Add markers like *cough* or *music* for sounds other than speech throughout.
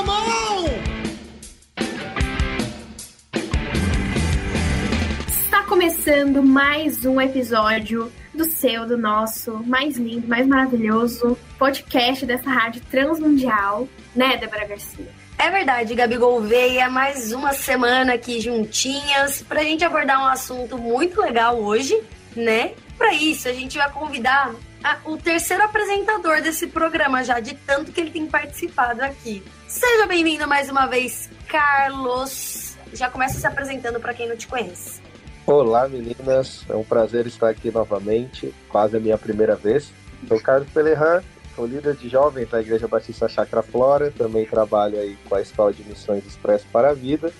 contramão! Está começando mais um episódio do seu, do nosso, mais lindo, mais maravilhoso podcast dessa rádio transmundial, né, Débora Garcia? É verdade, Gabi Gouveia, mais uma semana aqui juntinhas pra gente abordar um assunto muito legal hoje, né? Para isso, a gente vai convidar a, o terceiro apresentador desse programa já, de tanto que ele tem participado aqui. Seja bem-vindo mais uma vez, Carlos. Já começa se apresentando para quem não te conhece. Olá, meninas. É um prazer estar aqui novamente. Quase a minha primeira vez. Sou Carlos Pelerran, sou líder de jovens da Igreja Batista Chacra Flora. Também trabalho aí com a Escola de Missões Expresso para a Vida.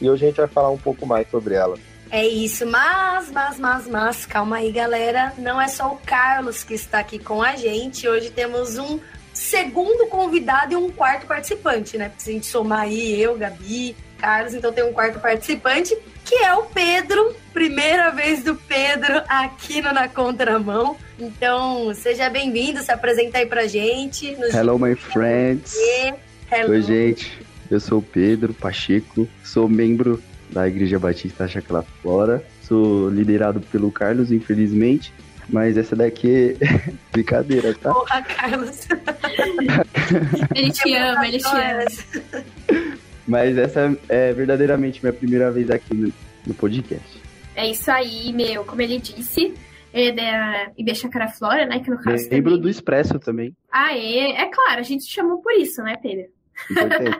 E hoje a gente vai falar um pouco mais sobre ela. É isso, mas, mas, mas, mas, calma aí, galera. Não é só o Carlos que está aqui com a gente. Hoje temos um segundo convidado e um quarto participante, né? Se a gente somar aí, eu, Gabi, Carlos, então tem um quarto participante, que é o Pedro. Primeira vez do Pedro aqui no Na Contramão. Então, seja bem-vindo, se apresenta aí pra gente. Hello, my friends. Hello. Oi, gente. Eu sou o Pedro Pacheco, sou membro da Igreja Batista Chacla Flora. Sou liderado pelo Carlos, infelizmente. Mas essa daqui é *laughs* brincadeira, tá? Porra, Carlos. *laughs* ele te ama, ele te ama. Mas essa é verdadeiramente minha primeira vez aqui no, no podcast. É isso aí, meu. Como ele disse, é da Ibexacara Flora, né? Que no caso. Lembro também... do Expresso também. Ah, é. É claro, a gente chamou por isso, né, Pedro? *laughs*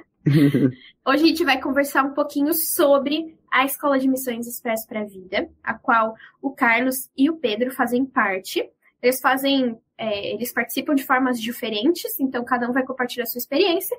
Hoje a gente vai conversar um pouquinho sobre a Escola de Missões Expresso para a Vida, a qual o Carlos e o Pedro fazem parte. Eles fazem é, eles participam de formas diferentes, então cada um vai compartilhar a sua experiência,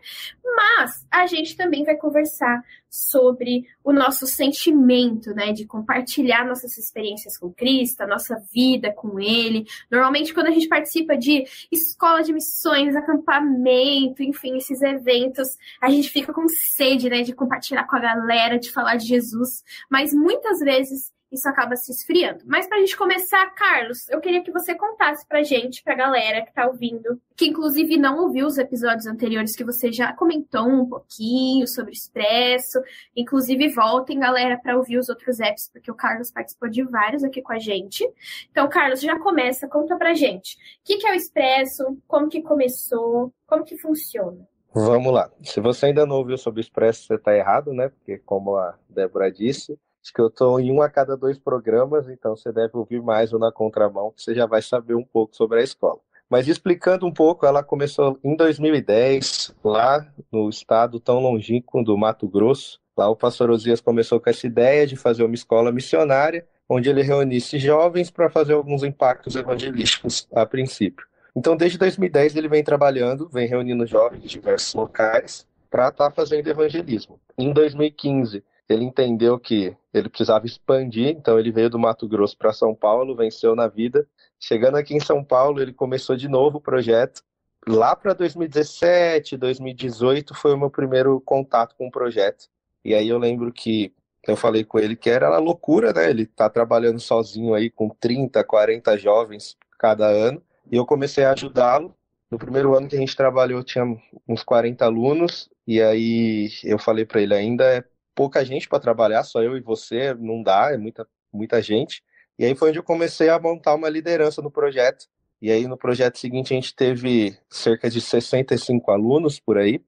mas a gente também vai conversar sobre o nosso sentimento, né, de compartilhar nossas experiências com Cristo, a nossa vida com Ele. Normalmente, quando a gente participa de escola de missões, acampamento, enfim, esses eventos, a gente fica com sede, né, de compartilhar com a galera, de falar de Jesus, mas muitas vezes isso acaba se esfriando. Mas para a gente começar, Carlos, eu queria que você contasse para gente, para a galera que está ouvindo, que inclusive não ouviu os episódios anteriores que você já comentou um pouquinho sobre Expresso. Inclusive, voltem, galera, para ouvir os outros apps, porque o Carlos participou de vários aqui com a gente. Então, Carlos, já começa, conta para gente. O que, que é o Expresso? Como que começou? Como que funciona? Vamos lá. Se você ainda não ouviu sobre o Expresso, você está errado, né? Porque, como a Débora disse, Que eu estou em um a cada dois programas, então você deve ouvir mais o Na Contramão, que você já vai saber um pouco sobre a escola. Mas explicando um pouco, ela começou em 2010, lá no estado tão longínquo do Mato Grosso. Lá o pastor Osias começou com essa ideia de fazer uma escola missionária, onde ele reunisse jovens para fazer alguns impactos evangelísticos a princípio. Então, desde 2010, ele vem trabalhando, vem reunindo jovens de diversos locais para estar tá fazendo evangelismo. Em 2015, ele entendeu que ele precisava expandir, então ele veio do Mato Grosso para São Paulo, venceu na vida. Chegando aqui em São Paulo, ele começou de novo o projeto. Lá para 2017, 2018 foi o meu primeiro contato com o projeto. E aí eu lembro que eu falei com ele que era loucura, né? Ele tá trabalhando sozinho aí com 30, 40 jovens cada ano. E eu comecei a ajudá-lo. No primeiro ano que a gente trabalhou, tinha uns 40 alunos. E aí eu falei para ele ainda é pouca gente para trabalhar, só eu e você, não dá, é muita, muita gente. E aí foi onde eu comecei a montar uma liderança no projeto. E aí no projeto seguinte a gente teve cerca de 65 alunos por aí.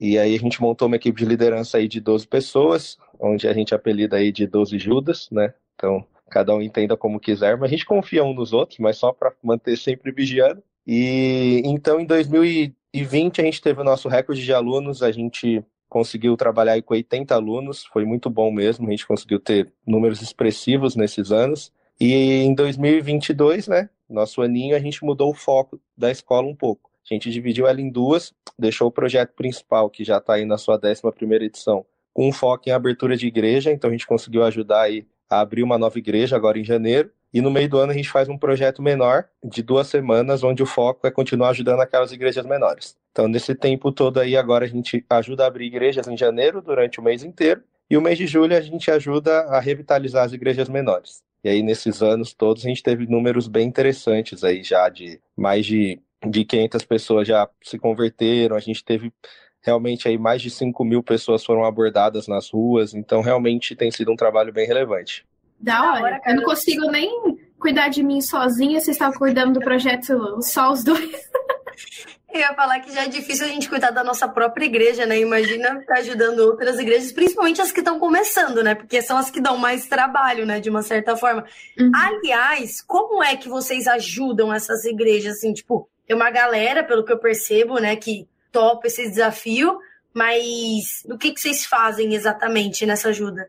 E aí a gente montou uma equipe de liderança aí de 12 pessoas, onde a gente apelida aí de 12 Judas, né? Então, cada um entenda como quiser, mas a gente confia um nos outros, mas só para manter sempre vigiando. E então em 2020 a gente teve o nosso recorde de alunos, a gente conseguiu trabalhar com 80 alunos, foi muito bom mesmo, a gente conseguiu ter números expressivos nesses anos. E em 2022, né, nosso aninho, a gente mudou o foco da escola um pouco. A gente dividiu ela em duas, deixou o projeto principal, que já está aí na sua 11 edição, com um foco em abertura de igreja, então a gente conseguiu ajudar aí a abrir uma nova igreja agora em janeiro. E no meio do ano a gente faz um projeto menor, de duas semanas, onde o foco é continuar ajudando aquelas igrejas menores. Então, nesse tempo todo aí, agora a gente ajuda a abrir igrejas em janeiro, durante o mês inteiro. E o mês de julho a gente ajuda a revitalizar as igrejas menores. E aí, nesses anos todos, a gente teve números bem interessantes aí, já de mais de, de 500 pessoas já se converteram. A gente teve Realmente aí mais de 5 mil pessoas foram abordadas nas ruas, então realmente tem sido um trabalho bem relevante. Da hora, eu não consigo nem cuidar de mim sozinha, vocês estavam cuidando do projeto só os dois. *laughs* Eu ia falar que já é difícil a gente cuidar da nossa própria igreja, né? Imagina ficar ajudando outras igrejas, principalmente as que estão começando, né? Porque são as que dão mais trabalho, né? De uma certa forma. Uhum. Aliás, como é que vocês ajudam essas igrejas? Assim, tipo, tem uma galera, pelo que eu percebo, né, que topa esse desafio, mas o que, que vocês fazem exatamente nessa ajuda?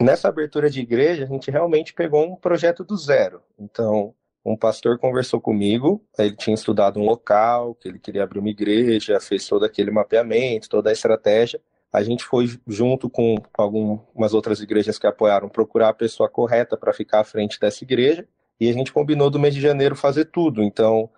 Nessa abertura de igreja, a gente realmente pegou um projeto do zero. Então, um pastor conversou comigo, ele tinha estudado um local, que ele queria abrir uma igreja, fez todo aquele mapeamento, toda a estratégia. A gente foi junto com algumas outras igrejas que apoiaram procurar a pessoa correta para ficar à frente dessa igreja, e a gente combinou do mês de janeiro fazer tudo. Então,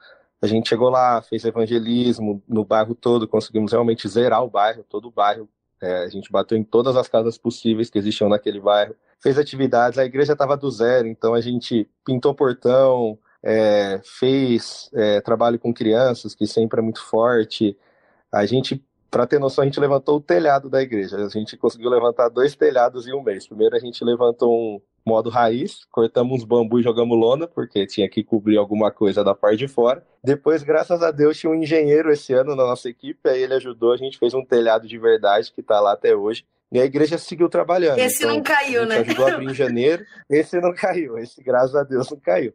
a gente chegou lá, fez evangelismo no bairro todo, conseguimos realmente zerar o bairro, todo o bairro. É, a gente bateu em todas as casas possíveis que existiam naquele bairro fez atividades, a igreja estava do zero, então a gente pintou portão, é, fez é, trabalho com crianças, que sempre é muito forte. A gente, para ter noção, a gente levantou o telhado da igreja. A gente conseguiu levantar dois telhados em um mês. Primeiro a gente levantou um modo raiz, cortamos uns bambus e jogamos lona, porque tinha que cobrir alguma coisa da parte de fora. Depois, graças a Deus, tinha um engenheiro esse ano na nossa equipe, aí ele ajudou, a gente fez um telhado de verdade que está lá até hoje. E a igreja seguiu trabalhando. Esse então, não caiu, né? ajudou a abrir em janeiro. Esse não caiu. Esse, graças a Deus, não caiu.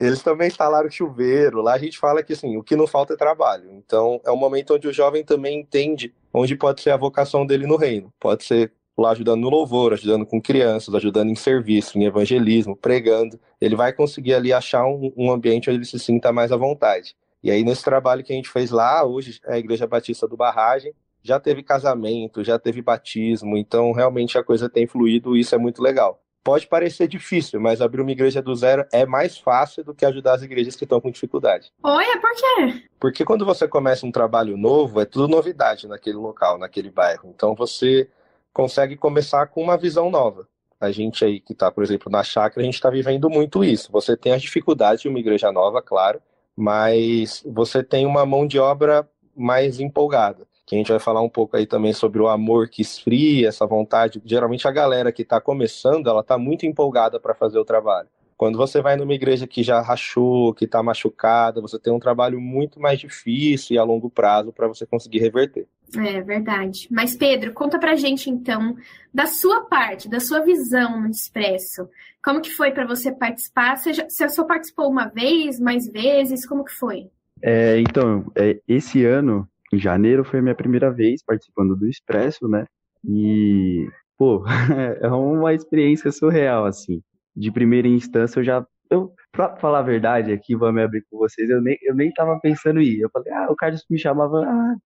Eles também instalaram chuveiro. Lá a gente fala que assim, o que não falta é trabalho. Então, é um momento onde o jovem também entende onde pode ser a vocação dele no reino. Pode ser lá ajudando no louvor, ajudando com crianças, ajudando em serviço, em evangelismo, pregando. Ele vai conseguir ali achar um, um ambiente onde ele se sinta mais à vontade. E aí, nesse trabalho que a gente fez lá, hoje é a Igreja Batista do Barragem, já teve casamento, já teve batismo, então realmente a coisa tem fluído e isso é muito legal. Pode parecer difícil, mas abrir uma igreja do zero é mais fácil do que ajudar as igrejas que estão com dificuldade. Olha, por quê? Porque quando você começa um trabalho novo, é tudo novidade naquele local, naquele bairro. Então você consegue começar com uma visão nova. A gente aí que está, por exemplo, na chácara, a gente está vivendo muito isso. Você tem as dificuldades de uma igreja nova, claro, mas você tem uma mão de obra mais empolgada que a gente vai falar um pouco aí também sobre o amor que esfria, essa vontade. Geralmente a galera que está começando, ela está muito empolgada para fazer o trabalho. Quando você vai numa igreja que já rachou, que está machucada, você tem um trabalho muito mais difícil e a longo prazo para você conseguir reverter. É verdade. Mas Pedro, conta pra gente então da sua parte, da sua visão no Expresso. Como que foi para você participar? Você, já, você só participou uma vez, mais vezes? Como que foi? É, então, é, esse ano em janeiro foi a minha primeira vez participando do Expresso, né? E, pô, *laughs* é uma experiência surreal, assim. De primeira instância, eu já. Eu, pra falar a verdade aqui, vou me abrir com vocês, eu nem, eu nem tava pensando em ir. Eu falei, ah, o Carlos me chamava, ah,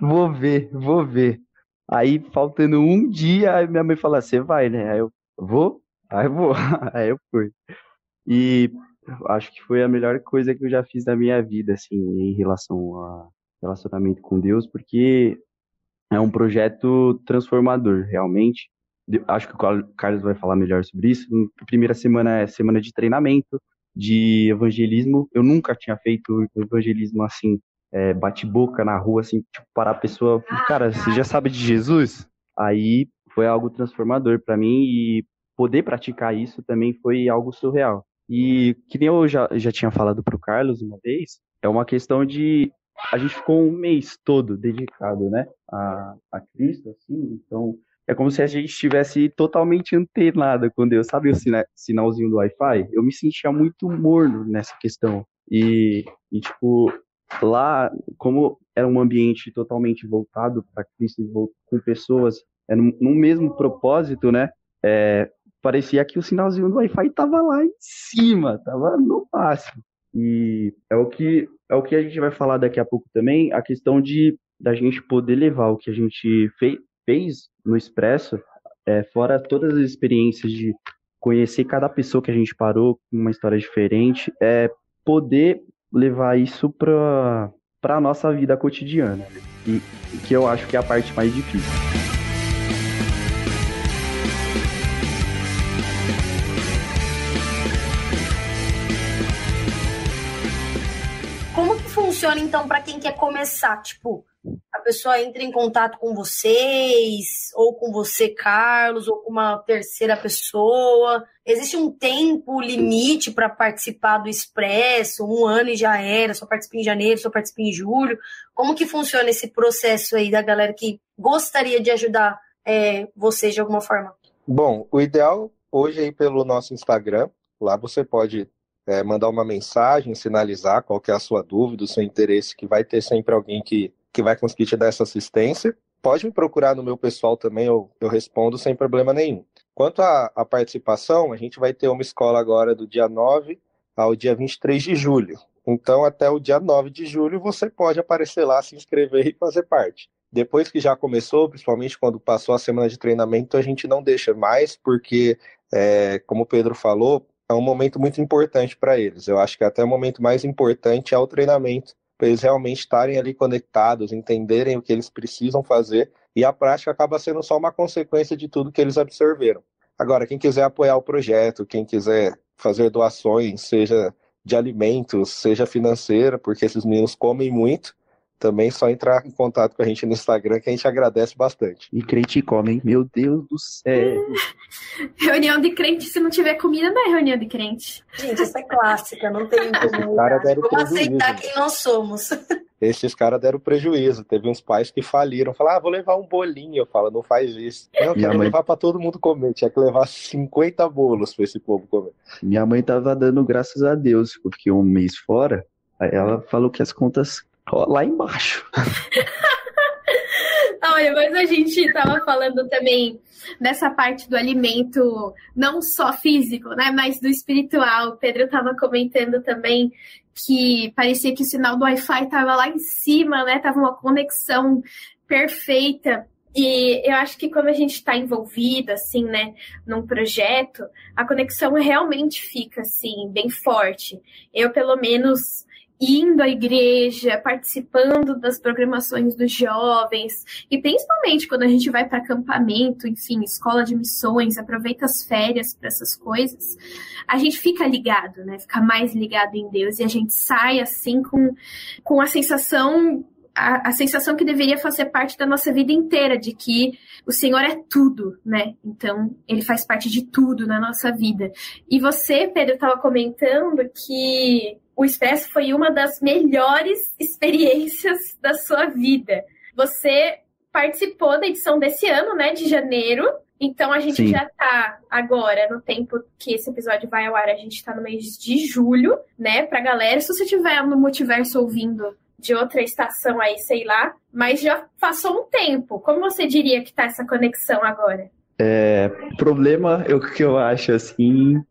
vou ver, vou ver. Aí, faltando um dia, minha mãe falou, você vai, né? Aí eu, vou? Aí eu vou. *laughs* Aí eu fui. E acho que foi a melhor coisa que eu já fiz na minha vida, assim, em relação a relacionamento com Deus, porque é um projeto transformador, realmente. Acho que o Carlos vai falar melhor sobre isso. A primeira semana é semana de treinamento, de evangelismo. Eu nunca tinha feito evangelismo assim, é, bate-boca na rua, assim, tipo, parar a pessoa. Cara, você já sabe de Jesus? Aí foi algo transformador para mim e poder praticar isso também foi algo surreal. E que nem eu já, já tinha falado pro Carlos uma vez, é uma questão de a gente ficou um mês todo dedicado, né, a, a Cristo, assim, então é como se a gente estivesse totalmente antenado com Deus, sabe o sina sinalzinho do Wi-Fi? Eu me sentia muito morno nessa questão, e, e tipo, lá, como era um ambiente totalmente voltado para Cristo, com pessoas é, no, mesmo propósito, né, é, parecia que o sinalzinho do Wi-Fi estava lá em cima, estava no máximo. E é o que é o que a gente vai falar daqui a pouco também, a questão de da gente poder levar o que a gente fei, fez no Expresso, é, fora todas as experiências de conhecer cada pessoa que a gente parou com uma história diferente, é poder levar isso para para nossa vida cotidiana, e que eu acho que é a parte mais difícil. Funciona então para quem quer começar? Tipo, pessoa entra em contato com vocês, ou com você, Carlos, ou com uma terceira pessoa? Existe um tempo limite para participar do Expresso? Um ano e já era, só participa em janeiro, só participa em julho? Como que funciona esse processo aí da galera que gostaria de ajudar é, vocês de alguma forma? Bom, o ideal hoje aí pelo nosso Instagram, lá você pode é, mandar uma mensagem, sinalizar qual é a sua dúvida, o seu interesse, que vai ter sempre alguém que, que vai conseguir te dar essa assistência. Pode me procurar no meu pessoal também, eu, eu respondo sem problema nenhum. Quanto à, à participação, a gente vai ter uma escola agora do dia 9 ao dia 23 de julho. Então, até o dia 9 de julho, você pode aparecer lá, se inscrever e fazer parte. Depois que já começou, principalmente quando passou a semana de treinamento, a gente não deixa mais, porque, é, como o Pedro falou, é um momento muito importante para eles. Eu acho que até o momento mais importante é o treinamento, para eles realmente estarem ali conectados, entenderem o que eles precisam fazer, e a prática acaba sendo só uma consequência de tudo que eles absorveram. Agora, quem quiser apoiar o projeto, quem quiser fazer doações, seja de alimentos, seja financeira, porque esses meninos comem muito, também só entrar em contato com a gente no Instagram que a gente agradece bastante. E crente come, hein? Meu Deus do céu. *laughs* reunião de crente, se não tiver comida, não é reunião de crente. Gente, essa é clássica, não tem como. Vamos aceitar quem nós somos. *laughs* Esses caras deram prejuízo. Teve uns pais que faliram. Falaram, ah, vou levar um bolinho. Eu falo, não faz isso. Não, quero mãe... levar para todo mundo comer. Tinha que levar 50 bolos para esse povo comer. Minha mãe tava dando graças a Deus, porque um mês fora, ela falou que as contas lá embaixo. *laughs* Olha, mas a gente estava falando também dessa parte do alimento, não só físico, né, mas do espiritual. O Pedro estava comentando também que parecia que o sinal do Wi-Fi estava lá em cima, né? Tava uma conexão perfeita. E eu acho que quando a gente está envolvido, assim, né, num projeto, a conexão realmente fica, assim, bem forte. Eu, pelo menos, indo à igreja, participando das programações dos jovens, e principalmente quando a gente vai para acampamento, enfim, escola de missões, aproveita as férias para essas coisas, a gente fica ligado, né? Fica mais ligado em Deus e a gente sai assim com, com a sensação a, a, sensação que deveria fazer parte da nossa vida inteira, de que o Senhor é tudo, né? Então, ele faz parte de tudo na nossa vida. E você, Pedro, estava comentando que o Expresso foi uma das melhores experiências *laughs* da sua vida. Você participou da edição desse ano, né, de janeiro. Então a gente Sim. já tá agora no tempo que esse episódio vai ao ar, a gente tá no mês de julho, né, pra galera. Se você tiver no multiverso ouvindo de outra estação aí, sei lá, mas já passou um tempo. Como você diria que tá essa conexão agora? É, problema, o que eu acho assim,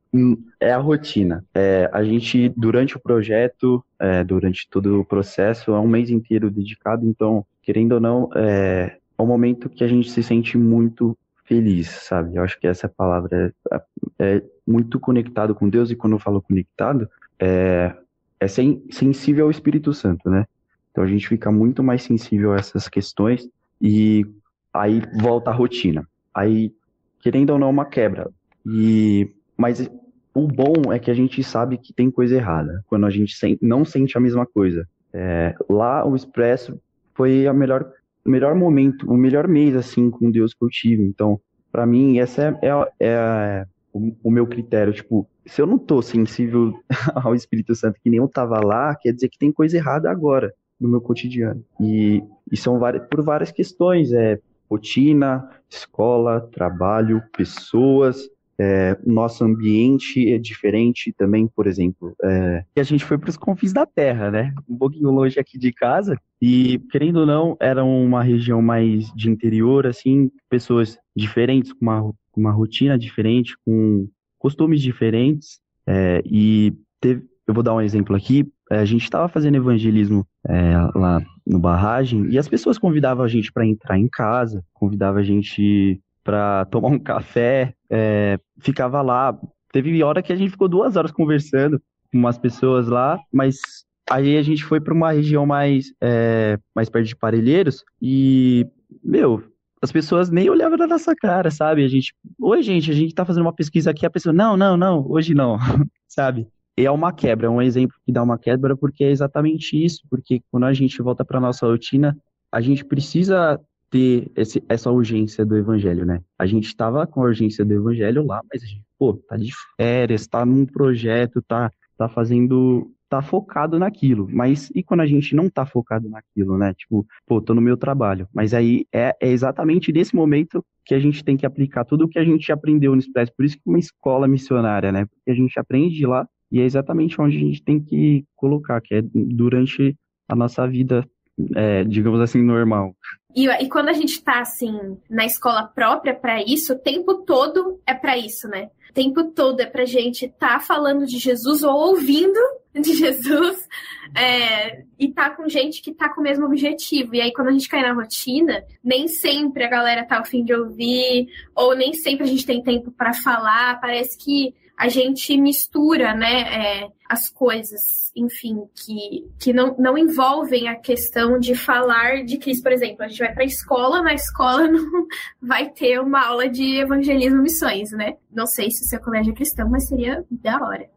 é a rotina. É, a gente, durante o projeto, é, durante todo o processo, é um mês inteiro dedicado, então, querendo ou não, é, é um momento que a gente se sente muito feliz, sabe? Eu acho que essa palavra é, é muito conectado com Deus, e quando eu falo conectado, é, é sen, sensível ao Espírito Santo, né? Então a gente fica muito mais sensível a essas questões e aí volta a rotina. Aí, querendo ou não, é uma quebra. E mas o bom é que a gente sabe que tem coisa errada quando a gente não sente a mesma coisa. É, lá o Expresso foi a melhor, melhor momento, o melhor mês assim com Deus que eu tive. Então, para mim, essa é, é, é o, o, meu critério. Tipo, se eu não tô sensível *laughs* ao Espírito Santo que nem eu tava lá, quer dizer que tem coisa errada agora no meu cotidiano. E, e são várias, por várias questões, é rotina, escola, trabalho, pessoas, é, nosso ambiente é diferente também, por exemplo. É, a gente foi para os confins da terra, né? Um pouquinho longe aqui de casa. E, querendo ou não, era uma região mais de interior, assim, pessoas diferentes, com uma, uma rotina diferente, com costumes diferentes. É, e teve, eu vou dar um exemplo aqui. É, a gente estava fazendo evangelismo é, lá no barragem e as pessoas convidavam a gente para entrar em casa, convidavam a gente para tomar um café, é, ficava lá. Teve hora que a gente ficou duas horas conversando com umas pessoas lá, mas aí a gente foi para uma região mais, é, mais perto de Parelheiros e, meu, as pessoas nem olhavam na nossa cara, sabe? A gente, oi gente, a gente tá fazendo uma pesquisa aqui, a pessoa, não, não, não, hoje não, *laughs* sabe? É uma quebra, é um exemplo que dá uma quebra porque é exatamente isso, porque quando a gente volta para nossa rotina, a gente precisa ter esse, essa urgência do evangelho, né? A gente estava com a urgência do evangelho lá, mas a gente, pô, tá de férias, tá num projeto, tá, tá fazendo tá focado naquilo. Mas e quando a gente não tá focado naquilo, né? Tipo, pô, tô no meu trabalho. Mas aí é, é exatamente nesse momento que a gente tem que aplicar tudo o que a gente aprendeu no Express. Por isso que uma escola missionária, né? Porque a gente aprende lá e é exatamente onde a gente tem que colocar, que é durante a nossa vida, é, digamos assim, normal. E, e, quando a gente tá, assim, na escola própria para isso, o tempo todo é para isso, né? O tempo todo é pra gente tá falando de Jesus ou ouvindo *laughs* de Jesus é, e tá com gente que tá com o mesmo objetivo. E aí, quando a gente cai na rotina, nem sempre a galera tá ao fim de ouvir, ou nem sempre a gente tem tempo para falar. Parece que a gente mistura, né, é, as coisas, enfim, que, que não, não envolvem a questão de falar de Cristo. Por exemplo, a gente vai para a escola, na escola *laughs* não vai ter uma aula de evangelismo missões, né? Não sei se o seu colégio é cristão, mas seria da hora.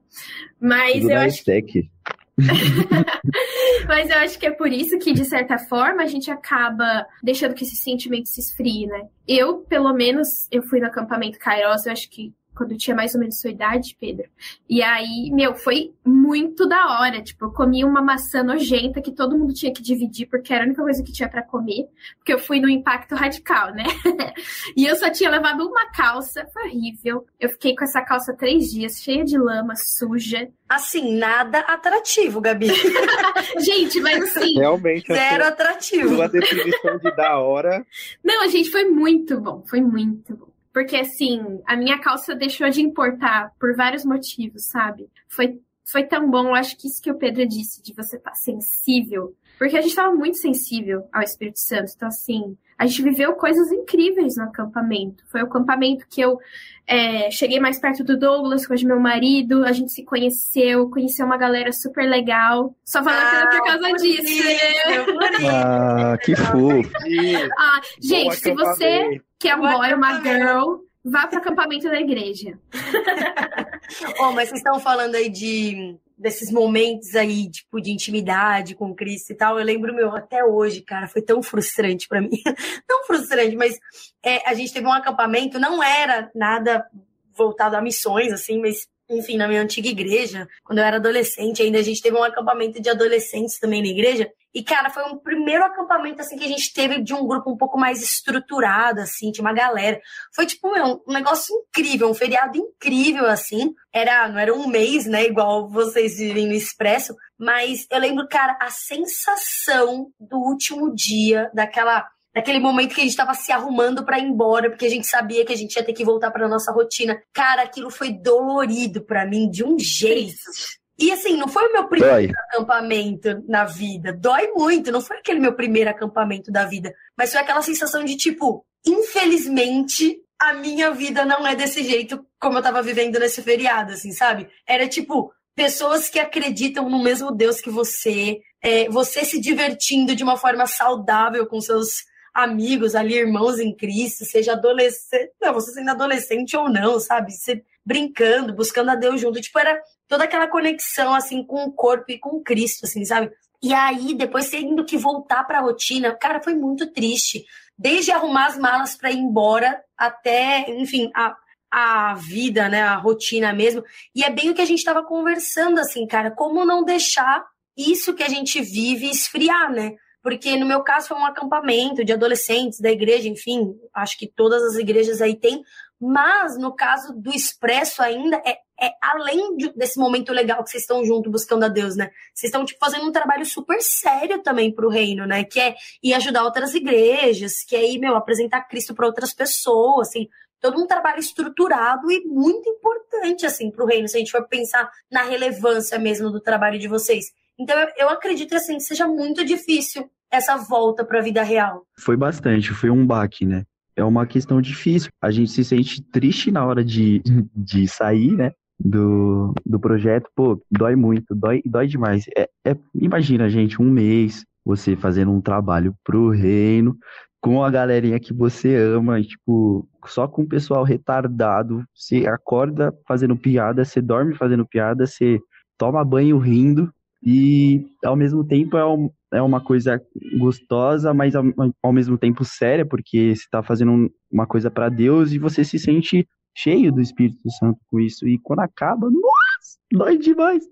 Mas Tudo eu acho que... *laughs* Mas eu acho que é por isso que, de certa forma, a gente acaba deixando que esse sentimento se esfrie, né? Eu, pelo menos, eu fui no acampamento Kairos, eu acho que quando eu tinha mais ou menos sua idade, Pedro. E aí, meu, foi muito da hora. Tipo, eu comi uma maçã nojenta que todo mundo tinha que dividir, porque era a única coisa que tinha para comer. Porque eu fui no impacto radical, né? *laughs* e eu só tinha levado uma calça, foi horrível. Eu fiquei com essa calça três dias, cheia de lama, suja. Assim, nada atrativo, Gabi. *laughs* gente, mas assim. Realmente. Zero atrativo. Sua definição de da hora. Não, gente, foi muito bom. Foi muito bom. Porque, assim, a minha calça deixou de importar por vários motivos, sabe? Foi, foi tão bom, eu acho que isso que o Pedro disse, de você estar tá sensível. Porque a gente estava muito sensível ao Espírito Santo. Então, assim, a gente viveu coisas incríveis no acampamento. Foi o acampamento que eu é, cheguei mais perto do Douglas, com o meu marido, a gente se conheceu, conheceu uma galera super legal. Só valeu a pena por causa por disso. Isso, ah, que fofo. Ah, gente, se você quer um boy uma girl, vá para o acampamento da igreja. *laughs* oh, mas vocês estão falando aí de desses momentos aí, tipo, de intimidade com Cristo e tal, eu lembro, meu, até hoje, cara, foi tão frustrante para mim. *laughs* não frustrante, mas é, a gente teve um acampamento, não era nada voltado a missões, assim, mas enfim, na minha antiga igreja, quando eu era adolescente, ainda a gente teve um acampamento de adolescentes também na igreja. E, cara, foi um primeiro acampamento, assim, que a gente teve de um grupo um pouco mais estruturado, assim, tinha uma galera. Foi, tipo, meu, um negócio incrível, um feriado incrível, assim. Era, não era um mês, né, igual vocês vivem no Expresso, mas eu lembro, cara, a sensação do último dia, daquela naquele momento que a gente estava se arrumando para ir embora, porque a gente sabia que a gente ia ter que voltar para nossa rotina. Cara, aquilo foi dolorido para mim de um jeito. E assim, não foi o meu primeiro Dói. acampamento na vida. Dói muito, não foi aquele meu primeiro acampamento da vida. Mas foi aquela sensação de tipo, infelizmente, a minha vida não é desse jeito como eu tava vivendo nesse feriado, assim, sabe? Era tipo, pessoas que acreditam no mesmo Deus que você, é, você se divertindo de uma forma saudável com seus amigos ali, irmãos em Cristo, seja adolescente, não, você sendo adolescente ou não, sabe? Você brincando, buscando a Deus junto. Tipo, era toda aquela conexão, assim, com o corpo e com Cristo, assim, sabe? E aí, depois tendo que voltar para a rotina, cara, foi muito triste. Desde arrumar as malas para ir embora até, enfim, a, a vida, né, a rotina mesmo. E é bem o que a gente estava conversando, assim, cara, como não deixar isso que a gente vive esfriar, né? porque no meu caso foi um acampamento de adolescentes da igreja, enfim, acho que todas as igrejas aí têm, mas no caso do Expresso ainda é, é além de, desse momento legal que vocês estão junto buscando a Deus, né? Vocês estão tipo fazendo um trabalho super sério também para o reino, né? Que é ir ajudar outras igrejas, que é ir, meu, apresentar Cristo para outras pessoas, assim, todo um trabalho estruturado e muito importante assim para o reino, se a gente for pensar na relevância mesmo do trabalho de vocês. Então eu, eu acredito assim que seja muito difícil essa volta para a vida real? Foi bastante, foi um baque, né? É uma questão difícil. A gente se sente triste na hora de, *laughs* de sair, né? Do, do projeto, pô, dói muito, dói, dói demais. É, é, imagina, gente, um mês você fazendo um trabalho pro reino, com a galerinha que você ama, tipo, só com o pessoal retardado, você acorda fazendo piada, você dorme fazendo piada, você toma banho rindo, e ao mesmo tempo é um, é uma coisa gostosa, mas ao, ao mesmo tempo séria, porque você está fazendo uma coisa para Deus e você se sente cheio do Espírito Santo com isso. E quando acaba, nossa, dói demais.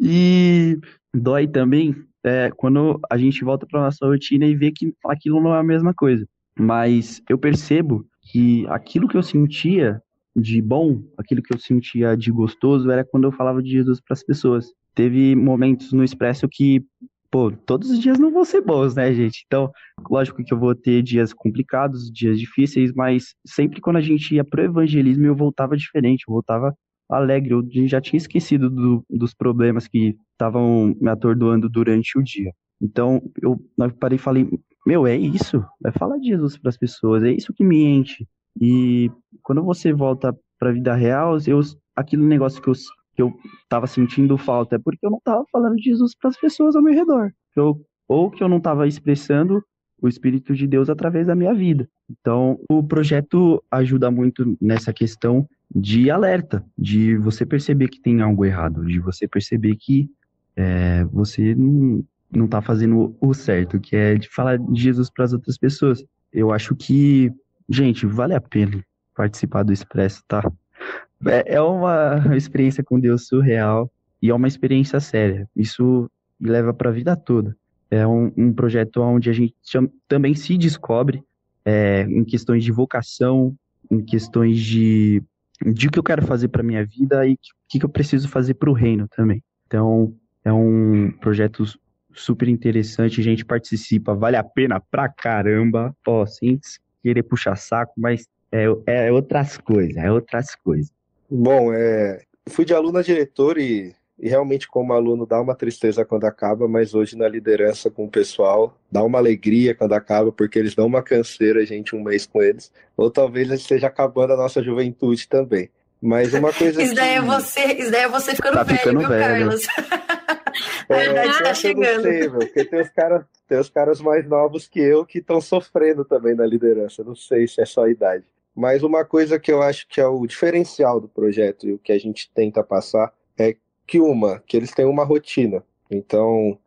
E dói também é, quando a gente volta para nossa rotina e vê que aquilo não é a mesma coisa. Mas eu percebo que aquilo que eu sentia de bom, aquilo que eu sentia de gostoso, era quando eu falava de Jesus para as pessoas. Teve momentos no Expresso que, pô, todos os dias não vão ser bons, né, gente? Então, lógico que eu vou ter dias complicados, dias difíceis, mas sempre quando a gente ia pro evangelismo, eu voltava diferente, eu voltava alegre, eu já tinha esquecido do, dos problemas que estavam me atordoando durante o dia. Então, eu, parei e falei, meu, é isso, vai falar de Jesus para as pessoas, é isso que me enche. E quando você volta para a vida real, eu, aquele negócio que eu, que eu tava sentindo falta é porque eu não tava falando de Jesus para as pessoas ao meu redor. Eu, ou que eu não estava expressando o Espírito de Deus através da minha vida. Então, o projeto ajuda muito nessa questão de alerta, de você perceber que tem algo errado, de você perceber que é, você não, não tá fazendo o certo, que é de falar de Jesus para as outras pessoas. Eu acho que, gente, vale a pena participar do Expresso, tá? É, é uma *laughs* experiência com Deus surreal e é uma experiência séria. Isso me leva para a vida toda. É um, um, projeto onde a gente também se descobre é, em questões de vocação, em questões de de o que eu quero fazer para minha vida e o que, que eu preciso fazer para o reino também. Então, é um projeto super interessante, a gente participa, vale a pena pra caramba, ó, sem querer puxar saco, mas é, é outras coisas, é outras coisas. Bom, é, fui de aluno a diretor e e realmente, como aluno, dá uma tristeza quando acaba, mas hoje na liderança com o pessoal, dá uma alegria quando acaba, porque eles dão uma canseira, a gente, um mês com eles. Ou talvez esteja acabando a nossa juventude também. Mas uma *laughs* coisa. isso, daí é você, isso daí é você ficando tá velho, ficando viu, velho. Carlos? a *laughs* verdade tá chegando. Sei, meu, porque tem os, cara, tem os caras mais novos que eu que estão sofrendo também na liderança. Não sei se é só a idade. Mas uma coisa que eu acho que é o diferencial do projeto e o que a gente tenta passar é que uma, que eles têm uma rotina. Então,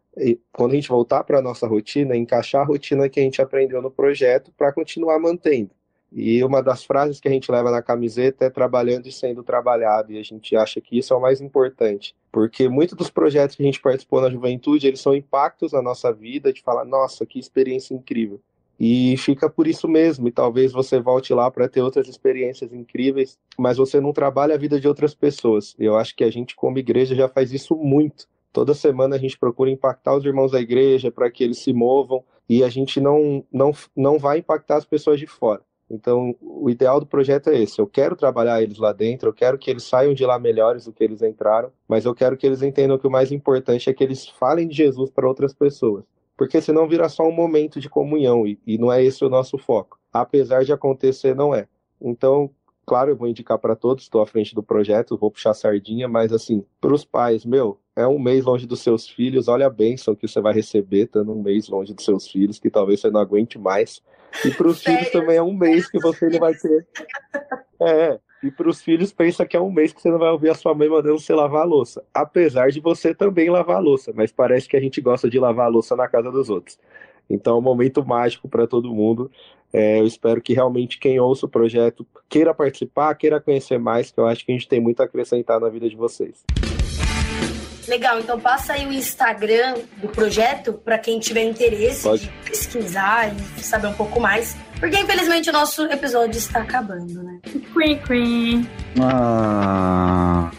quando a gente voltar para a nossa rotina, encaixar a rotina que a gente aprendeu no projeto para continuar mantendo. E uma das frases que a gente leva na camiseta é trabalhando e sendo trabalhado, e a gente acha que isso é o mais importante, porque muitos dos projetos que a gente participou na juventude, eles são impactos na nossa vida, de falar, nossa, que experiência incrível. E fica por isso mesmo, e talvez você volte lá para ter outras experiências incríveis, mas você não trabalha a vida de outras pessoas. Eu acho que a gente, como igreja, já faz isso muito. Toda semana a gente procura impactar os irmãos da igreja para que eles se movam, e a gente não, não, não vai impactar as pessoas de fora. Então, o ideal do projeto é esse. Eu quero trabalhar eles lá dentro, eu quero que eles saiam de lá melhores do que eles entraram, mas eu quero que eles entendam que o mais importante é que eles falem de Jesus para outras pessoas porque senão vira só um momento de comunhão e, e não é esse o nosso foco. Apesar de acontecer, não é. Então, claro, eu vou indicar para todos, estou à frente do projeto, vou puxar sardinha, mas assim, para os pais, meu, é um mês longe dos seus filhos, olha a bênção que você vai receber estando um mês longe dos seus filhos, que talvez você não aguente mais. E para os filhos também é um mês que você não vai ter. É, e para os filhos, pensa que é um mês que você não vai ouvir a sua mãe mandando você lavar a louça. Apesar de você também lavar a louça, mas parece que a gente gosta de lavar a louça na casa dos outros. Então é um momento mágico para todo mundo. É, eu espero que realmente quem ouça o projeto queira participar, queira conhecer mais, que eu acho que a gente tem muito a acrescentar na vida de vocês. Legal, então passa aí o Instagram do projeto para quem tiver interesse Pode. de pesquisar e saber um pouco mais. Porque infelizmente o nosso episódio está acabando, né? Queen, queen. Ah.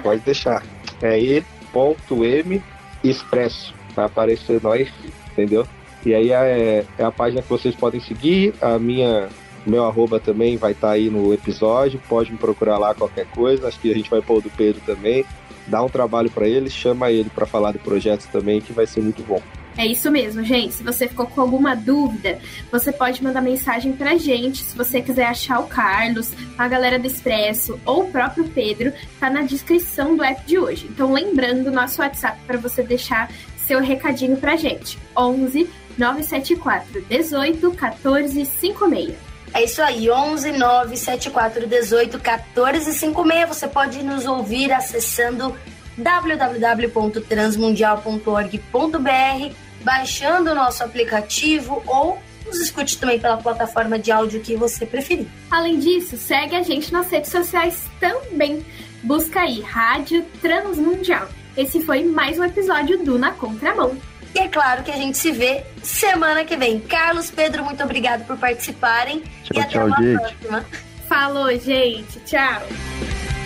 Pode deixar. É e.m expresso. Vai aparecer nós, entendeu? E aí é, é a página que vocês podem seguir. A minha meu arroba também vai estar tá aí no episódio. Pode me procurar lá qualquer coisa. Acho que a gente vai pôr o do Pedro também dá um trabalho para ele, chama ele para falar do projeto também, que vai ser muito bom. É isso mesmo, gente. Se você ficou com alguma dúvida, você pode mandar mensagem pra gente. Se você quiser achar o Carlos, a galera do Expresso ou o próprio Pedro, tá na descrição do app de hoje. Então, lembrando, nosso WhatsApp para você deixar seu recadinho pra gente. 11 974 18 14 56. É isso aí, 11 974 18 14 56. Você pode nos ouvir acessando www.transmundial.org.br baixando o nosso aplicativo ou nos escute também pela plataforma de áudio que você preferir. Além disso, segue a gente nas redes sociais também. Busca aí Rádio Transmundial. Esse foi mais um episódio do Na Contramão. E é claro que a gente se vê semana que vem. Carlos, Pedro, muito obrigado por participarem. Tchau, e até tchau, uma gente. próxima. Falou, gente. Tchau.